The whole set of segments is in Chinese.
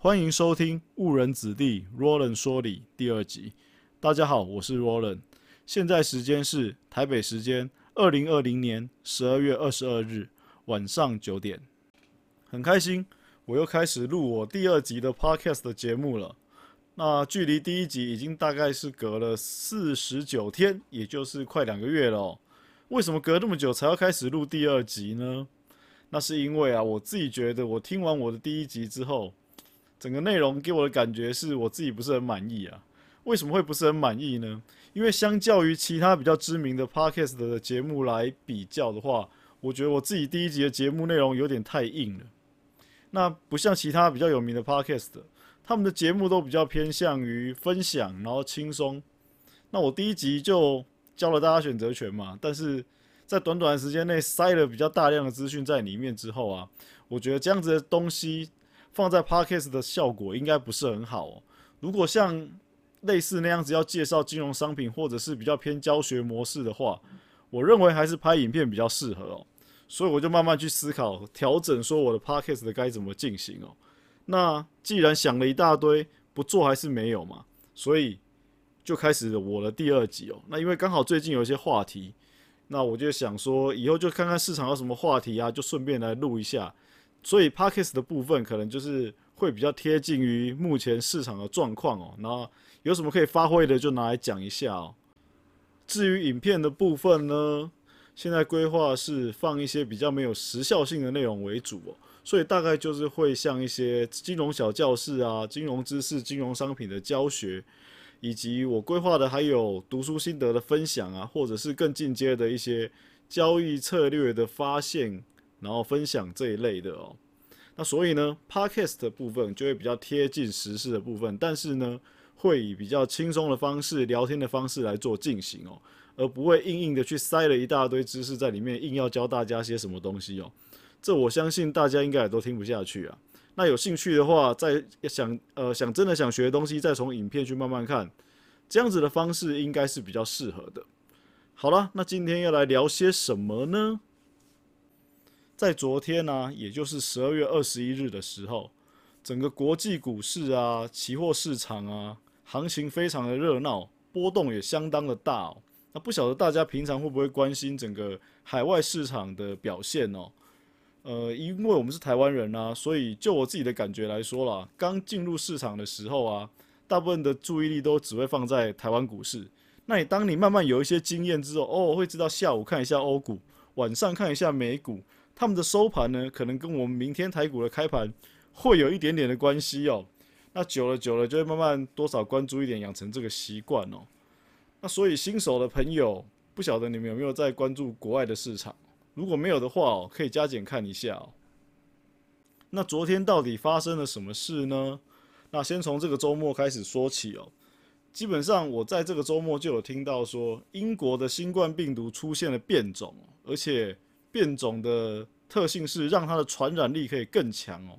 欢迎收听《误人子弟》Roland 说理第二集。大家好，我是 Roland，现在时间是台北时间二零二零年十二月二十二日晚上九点。很开心，我又开始录我第二集的 Podcast 的节目了。那距离第一集已经大概是隔了四十九天，也就是快两个月了哦。为什么隔那么久才要开始录第二集呢？那是因为啊，我自己觉得我听完我的第一集之后，整个内容给我的感觉是我自己不是很满意啊。为什么会不是很满意呢？因为相较于其他比较知名的 podcast 的节目来比较的话，我觉得我自己第一集的节目内容有点太硬了。那不像其他比较有名的 podcast，他们的节目都比较偏向于分享，然后轻松。那我第一集就教了大家选择权嘛，但是在短短的时间内塞了比较大量的资讯在里面之后啊，我觉得这样子的东西放在 podcast 的效果应该不是很好哦。如果像类似那样子要介绍金融商品，或者是比较偏教学模式的话，我认为还是拍影片比较适合哦。所以我就慢慢去思考调整，说我的 podcast 的该怎么进行哦。那既然想了一大堆，不做还是没有嘛，所以就开始我的第二集哦。那因为刚好最近有一些话题，那我就想说以后就看看市场有什么话题啊，就顺便来录一下。所以 podcast 的部分可能就是会比较贴近于目前市场的状况哦。然后有什么可以发挥的，就拿来讲一下哦。至于影片的部分呢，现在规划是放一些比较没有时效性的内容为主哦，所以大概就是会像一些金融小教室啊、金融知识、金融商品的教学，以及我规划的还有读书心得的分享啊，或者是更进阶的一些交易策略的发现，然后分享这一类的哦。那所以呢，Podcast 的部分就会比较贴近时事的部分，但是呢。会以比较轻松的方式、聊天的方式来做进行哦，而不会硬硬的去塞了一大堆知识在里面，硬要教大家些什么东西哦。这我相信大家应该也都听不下去啊。那有兴趣的话，再想呃想真的想学的东西，再从影片去慢慢看，这样子的方式应该是比较适合的。好了，那今天要来聊些什么呢？在昨天呢，也就是十二月二十一日的时候，整个国际股市啊、期货市场啊。行情非常的热闹，波动也相当的大哦。那不晓得大家平常会不会关心整个海外市场的表现哦？呃，因为我们是台湾人啊，所以就我自己的感觉来说啦，刚进入市场的时候啊，大部分的注意力都只会放在台湾股市。那你当你慢慢有一些经验之后，哦，会知道下午看一下欧股，晚上看一下美股，他们的收盘呢，可能跟我们明天台股的开盘会有一点点的关系哦。那久了久了，就会慢慢多少关注一点，养成这个习惯哦。那所以新手的朋友，不晓得你们有没有在关注国外的市场？如果没有的话哦，可以加减看一下哦。那昨天到底发生了什么事呢？那先从这个周末开始说起哦。基本上我在这个周末就有听到说，英国的新冠病毒出现了变种，而且变种的特性是让它的传染力可以更强哦。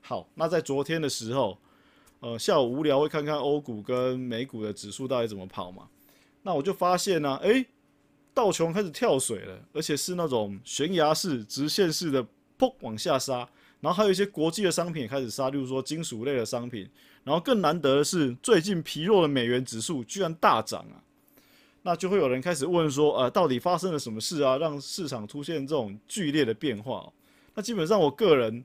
好，那在昨天的时候。呃，下午无聊会看看欧股跟美股的指数到底怎么跑嘛？那我就发现呢，诶，道琼开始跳水了，而且是那种悬崖式、直线式的砰往下杀，然后还有一些国际的商品也开始杀，例如说金属类的商品。然后更难得的是，最近疲弱的美元指数居然大涨啊！那就会有人开始问说，呃，到底发生了什么事啊，让市场出现这种剧烈的变化？那基本上我个人。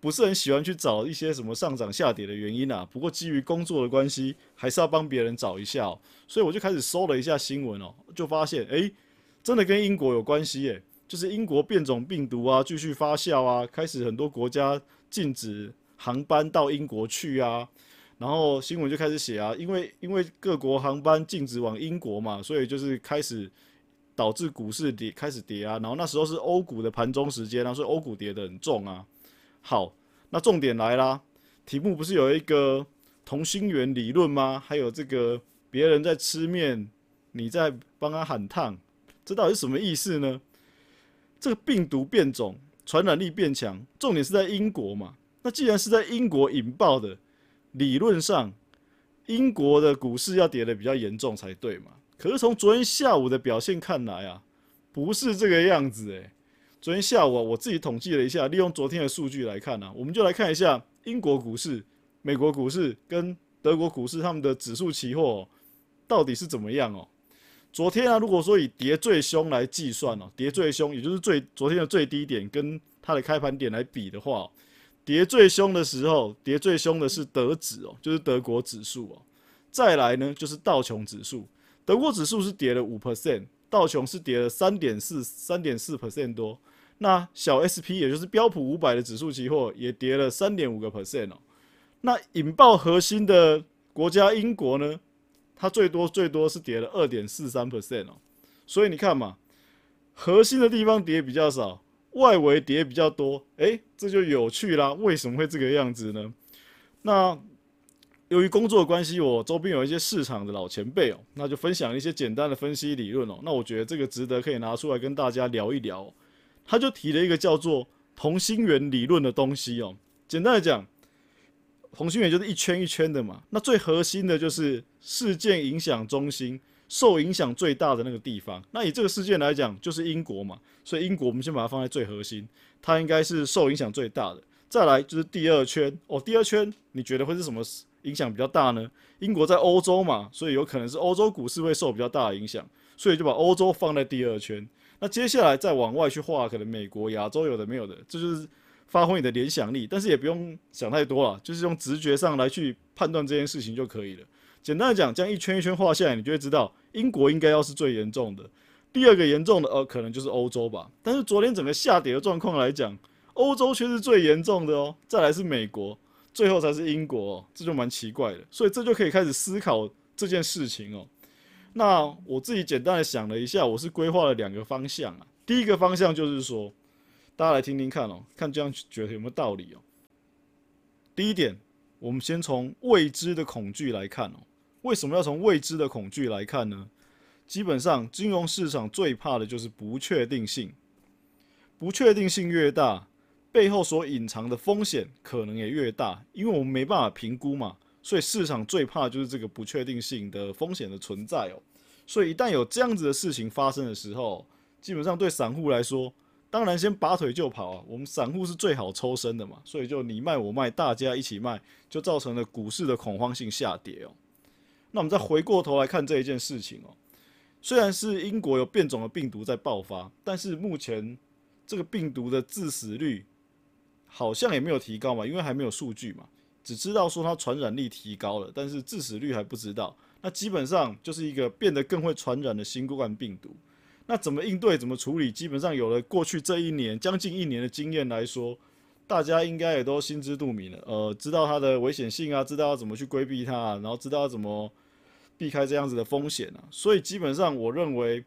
不是很喜欢去找一些什么上涨下跌的原因啊，不过基于工作的关系，还是要帮别人找一下，所以我就开始搜了一下新闻哦，就发现哎，真的跟英国有关系耶，就是英国变种病毒啊继续发酵啊，开始很多国家禁止航班到英国去啊，然后新闻就开始写啊，因为因为各国航班禁止往英国嘛，所以就是开始导致股市跌开始跌啊，然后那时候是欧股的盘中时间啊，所以欧股跌得很重啊。好，那重点来啦，题目不是有一个同心圆理论吗？还有这个别人在吃面，你在帮他喊烫，这到底是什么意思呢？这个病毒变种，传染力变强，重点是在英国嘛？那既然是在英国引爆的，理论上英国的股市要跌的比较严重才对嘛？可是从昨天下午的表现看来啊，不是这个样子诶。昨天下午啊，我自己统计了一下，利用昨天的数据来看呢，我们就来看一下英国股市美国股市跟德国股市他们的指数期货到底是怎么样哦？昨天啊，如果说以跌最凶来计算哦，跌最凶，也就是最昨天的最低点跟它的开盘点来比的话，跌最凶的时候，跌最凶的是德指哦，就是德国指数哦。再来呢，就是道琼指数，德国指数是跌了五 percent，道琼是跌了三点四三点四 percent 多。那小 SP 也就是标普五百的指数期货也跌了三点五个 percent 哦。那引爆核心的国家英国呢？它最多最多是跌了二点四三 percent 哦，所以你看嘛，核心的地方跌比较少，外围跌比较多，诶，这就有趣啦。为什么会这个样子呢？那由于工作关系，我周边有一些市场的老前辈哦，那就分享一些简单的分析理论哦。那我觉得这个值得可以拿出来跟大家聊一聊。他就提了一个叫做同心圆理论的东西哦，简单的讲。同心圆就是一圈一圈的嘛，那最核心的就是事件影响中心，受影响最大的那个地方。那以这个事件来讲，就是英国嘛，所以英国我们先把它放在最核心，它应该是受影响最大的。再来就是第二圈哦，第二圈你觉得会是什么影响比较大呢？英国在欧洲嘛，所以有可能是欧洲股市会受比较大的影响，所以就把欧洲放在第二圈。那接下来再往外去画，可能美国、亚洲有的没有的，这就是。发挥你的联想力，但是也不用想太多了，就是用直觉上来去判断这件事情就可以了。简单的讲，这样一圈一圈画下来，你就会知道英国应该要是最严重的，第二个严重的呃，可能就是欧洲吧。但是昨天整个下跌的状况来讲，欧洲却是最严重的哦，再来是美国，最后才是英国，这就蛮奇怪的。所以这就可以开始思考这件事情哦。那我自己简单的想了一下，我是规划了两个方向啊。第一个方向就是说。大家来听听看哦，看这样觉得有没有道理哦？第一点，我们先从未知的恐惧来看哦。为什么要从未知的恐惧来看呢？基本上，金融市场最怕的就是不确定性。不确定性越大，背后所隐藏的风险可能也越大，因为我们没办法评估嘛。所以市场最怕就是这个不确定性的风险的存在哦。所以一旦有这样子的事情发生的时候，基本上对散户来说，当然，先拔腿就跑啊！我们散户是最好抽身的嘛，所以就你卖我卖，大家一起卖，就造成了股市的恐慌性下跌哦。那我们再回过头来看这一件事情哦，虽然是英国有变种的病毒在爆发，但是目前这个病毒的致死率好像也没有提高嘛，因为还没有数据嘛，只知道说它传染力提高了，但是致死率还不知道。那基本上就是一个变得更会传染的新冠病毒。那怎么应对、怎么处理？基本上有了过去这一年将近一年的经验来说，大家应该也都心知肚明了。呃，知道它的危险性啊，知道要怎么去规避它，然后知道要怎么避开这样子的风险啊。所以基本上我认为，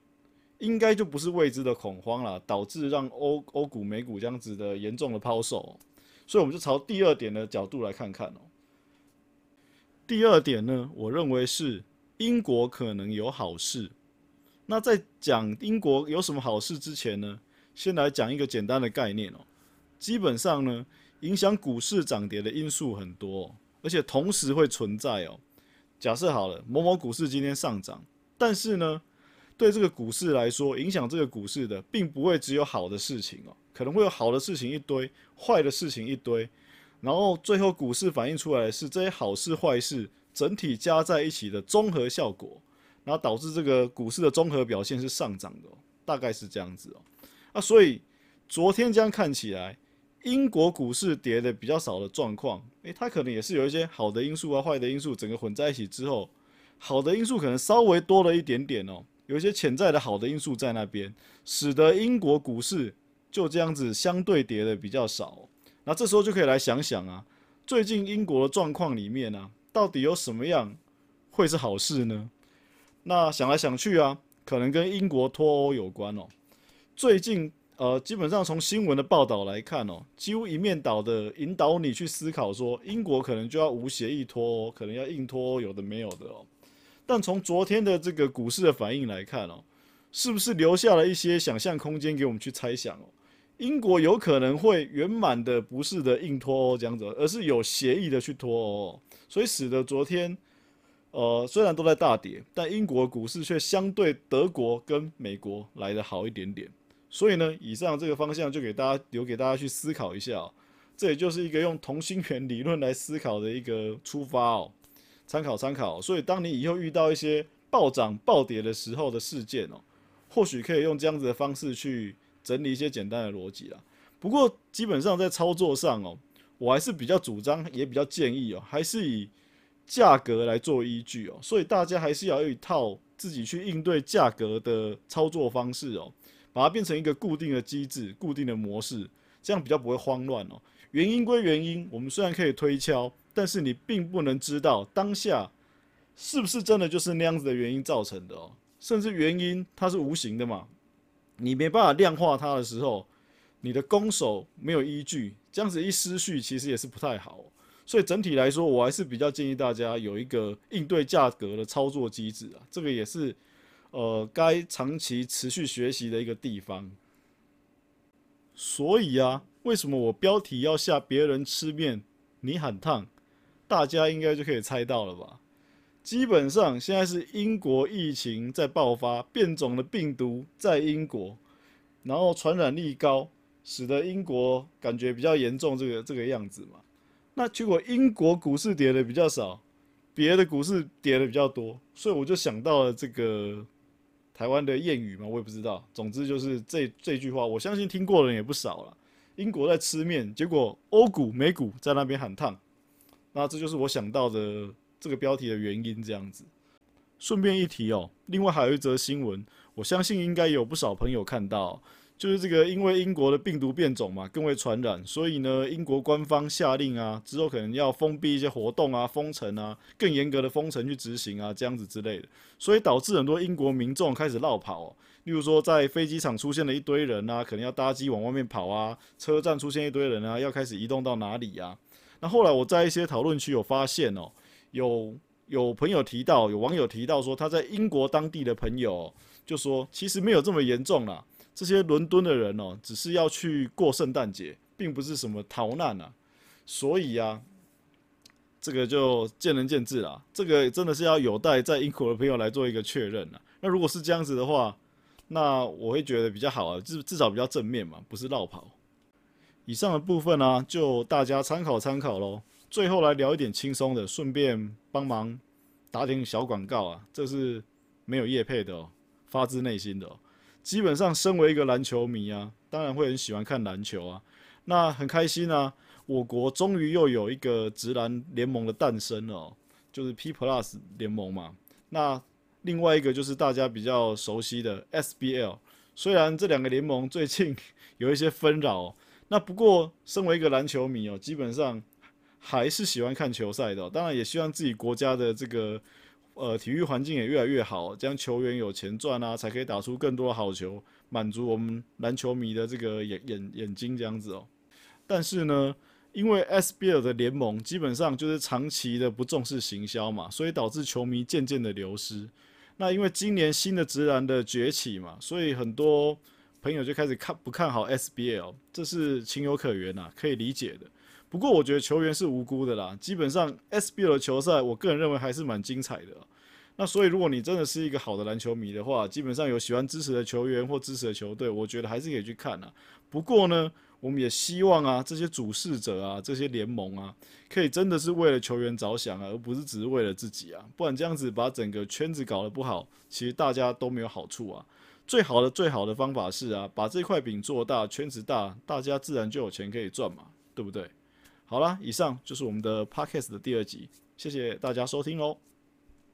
应该就不是未知的恐慌了，导致让欧欧股、美股这样子的严重的抛售。所以我们就朝第二点的角度来看看哦。第二点呢，我认为是英国可能有好事。那在讲英国有什么好事之前呢，先来讲一个简单的概念哦。基本上呢，影响股市涨跌的因素很多，而且同时会存在哦。假设好了，某某股市今天上涨，但是呢，对这个股市来说，影响这个股市的，并不会只有好的事情哦，可能会有好的事情一堆，坏的事情一堆，然后最后股市反映出来的是这些好事坏事整体加在一起的综合效果。然后导致这个股市的综合表现是上涨的，大概是这样子哦。啊，所以昨天这样看起来，英国股市跌的比较少的状况，诶，它可能也是有一些好的因素啊、坏的因素，整个混在一起之后，好的因素可能稍微多了一点点哦，有一些潜在的好的因素在那边，使得英国股市就这样子相对跌的比较少。那这时候就可以来想想啊，最近英国的状况里面呢，到底有什么样会是好事呢？那想来想去啊，可能跟英国脱欧有关哦。最近呃，基本上从新闻的报道来看哦，几乎一面倒的引导你去思考说，英国可能就要无协议脱欧，可能要硬脱欧，有的没有的哦。但从昨天的这个股市的反应来看哦，是不是留下了一些想象空间给我们去猜想哦？英国有可能会圆满的不是的硬脱欧这样子，而是有协议的去脱欧，所以使得昨天。呃，虽然都在大跌，但英国股市却相对德国跟美国来的好一点点。所以呢，以上这个方向就给大家留给大家去思考一下哦。这也就是一个用同心圆理论来思考的一个出发哦，参考参考。所以，当你以后遇到一些暴涨暴跌的时候的事件哦，或许可以用这样子的方式去整理一些简单的逻辑啦。不过，基本上在操作上哦，我还是比较主张，也比较建议哦，还是以价格来做依据哦。所以，大家还是要有一套自己去应对价格的操作方式哦，把它变成一个固定的机制、固定的模式，这样比较不会慌乱哦。原因归原因，我们虽然可以推敲，但是你并不能知道当下是不是真的就是那样子的原因造成的哦。甚至原因它是无形的嘛，你没办法量化它的时候，你的攻守没有依据，这样子一失序，其实也是不太好。所以整体来说，我还是比较建议大家有一个应对价格的操作机制啊，这个也是呃该长期持续学习的一个地方。所以啊。为什么我标题要下别人吃面，你喊烫？大家应该就可以猜到了吧？基本上现在是英国疫情在爆发，变种的病毒在英国，然后传染力高，使得英国感觉比较严重，这个这个样子嘛。那结果英国股市跌的比较少，别的股市跌的比较多，所以我就想到了这个台湾的谚语嘛，我也不知道。总之就是这这句话，我相信听过的人也不少了。英国在吃面，结果欧股、美股在那边喊烫，那这就是我想到的这个标题的原因。这样子，顺便一提哦，另外还有一则新闻，我相信应该有不少朋友看到，就是这个因为英国的病毒变种嘛，更为传染，所以呢，英国官方下令啊，之后可能要封闭一些活动啊，封城啊，更严格的封城去执行啊，这样子之类的，所以导致很多英国民众开始绕跑。例如说，在飞机场出现了一堆人啊，可能要搭机往外面跑啊；车站出现一堆人啊，要开始移动到哪里呀？那后来我在一些讨论区有发现哦，有有朋友提到，有网友提到说，他在英国当地的朋友就说，其实没有这么严重啦。这些伦敦的人哦，只是要去过圣诞节，并不是什么逃难啊。所以啊，这个就见仁见智啦。这个真的是要有待在英国的朋友来做一个确认了。那如果是这样子的话，那我会觉得比较好啊，至至少比较正面嘛，不是绕跑。以上的部分呢，就大家参考参考喽。最后来聊一点轻松的，顺便帮忙打点小广告啊，这是没有业配的哦，发自内心的。基本上，身为一个篮球迷啊，当然会很喜欢看篮球啊。那很开心啊，我国终于又有一个直男联盟的诞生了，就是 P Plus 联盟嘛。那另外一个就是大家比较熟悉的 SBL，虽然这两个联盟最近有一些纷扰，那不过身为一个篮球迷哦，基本上还是喜欢看球赛的。当然也希望自己国家的这个呃体育环境也越来越好，这样球员有钱赚啊，才可以打出更多好球，满足我们篮球迷的这个眼眼眼睛这样子哦。但是呢，因为 SBL 的联盟基本上就是长期的不重视行销嘛，所以导致球迷渐渐的流失。那因为今年新的直男的崛起嘛，所以很多朋友就开始看不看好 SBL，这是情有可原呐，可以理解的。不过我觉得球员是无辜的啦，基本上 SBL 的球赛，我个人认为还是蛮精彩的。那所以如果你真的是一个好的篮球迷的话，基本上有喜欢支持的球员或支持的球队，我觉得还是可以去看呐。不过呢，我们也希望啊，这些主事者啊，这些联盟啊，可以真的是为了球员着想啊，而不是只是为了自己啊。不然这样子把整个圈子搞得不好，其实大家都没有好处啊。最好的最好的方法是啊，把这块饼做大，圈子大，大家自然就有钱可以赚嘛，对不对？好了，以上就是我们的 podcast 的第二集，谢谢大家收听哦。